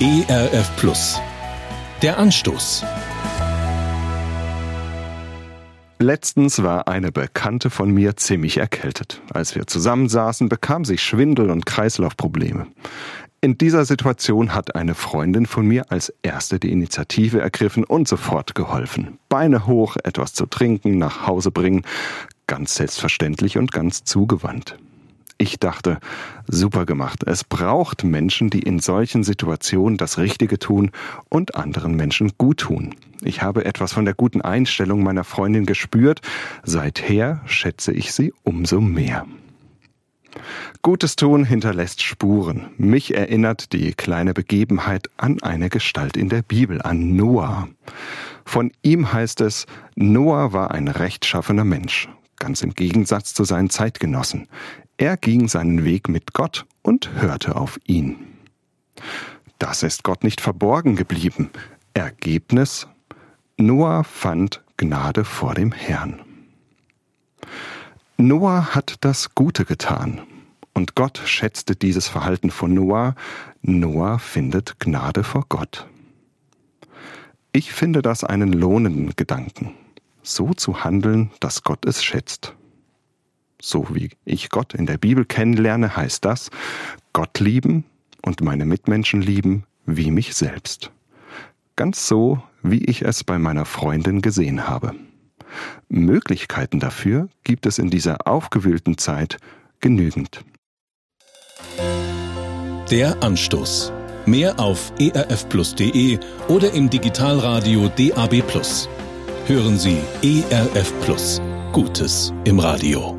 ERF Plus. Der Anstoß. Letztens war eine Bekannte von mir ziemlich erkältet. Als wir zusammensaßen, bekam sie Schwindel und Kreislaufprobleme. In dieser Situation hat eine Freundin von mir als erste die Initiative ergriffen und sofort geholfen. Beine hoch, etwas zu trinken, nach Hause bringen, ganz selbstverständlich und ganz zugewandt. Ich dachte, super gemacht. Es braucht Menschen, die in solchen Situationen das Richtige tun und anderen Menschen gut tun. Ich habe etwas von der guten Einstellung meiner Freundin gespürt. Seither schätze ich sie umso mehr. Gutes Tun hinterlässt Spuren. Mich erinnert die kleine Begebenheit an eine Gestalt in der Bibel, an Noah. Von ihm heißt es, Noah war ein rechtschaffener Mensch, ganz im Gegensatz zu seinen Zeitgenossen. Er ging seinen Weg mit Gott und hörte auf ihn. Das ist Gott nicht verborgen geblieben. Ergebnis? Noah fand Gnade vor dem Herrn. Noah hat das Gute getan. Und Gott schätzte dieses Verhalten von Noah. Noah findet Gnade vor Gott. Ich finde das einen lohnenden Gedanken, so zu handeln, dass Gott es schätzt so wie ich Gott in der Bibel kennenlerne, heißt das, Gott lieben und meine Mitmenschen lieben wie mich selbst. Ganz so, wie ich es bei meiner Freundin gesehen habe. Möglichkeiten dafür gibt es in dieser aufgewühlten Zeit genügend. Der Anstoß. Mehr auf erfplus.de oder im Digitalradio DAB+. Hören Sie ERF Plus. Gutes im Radio.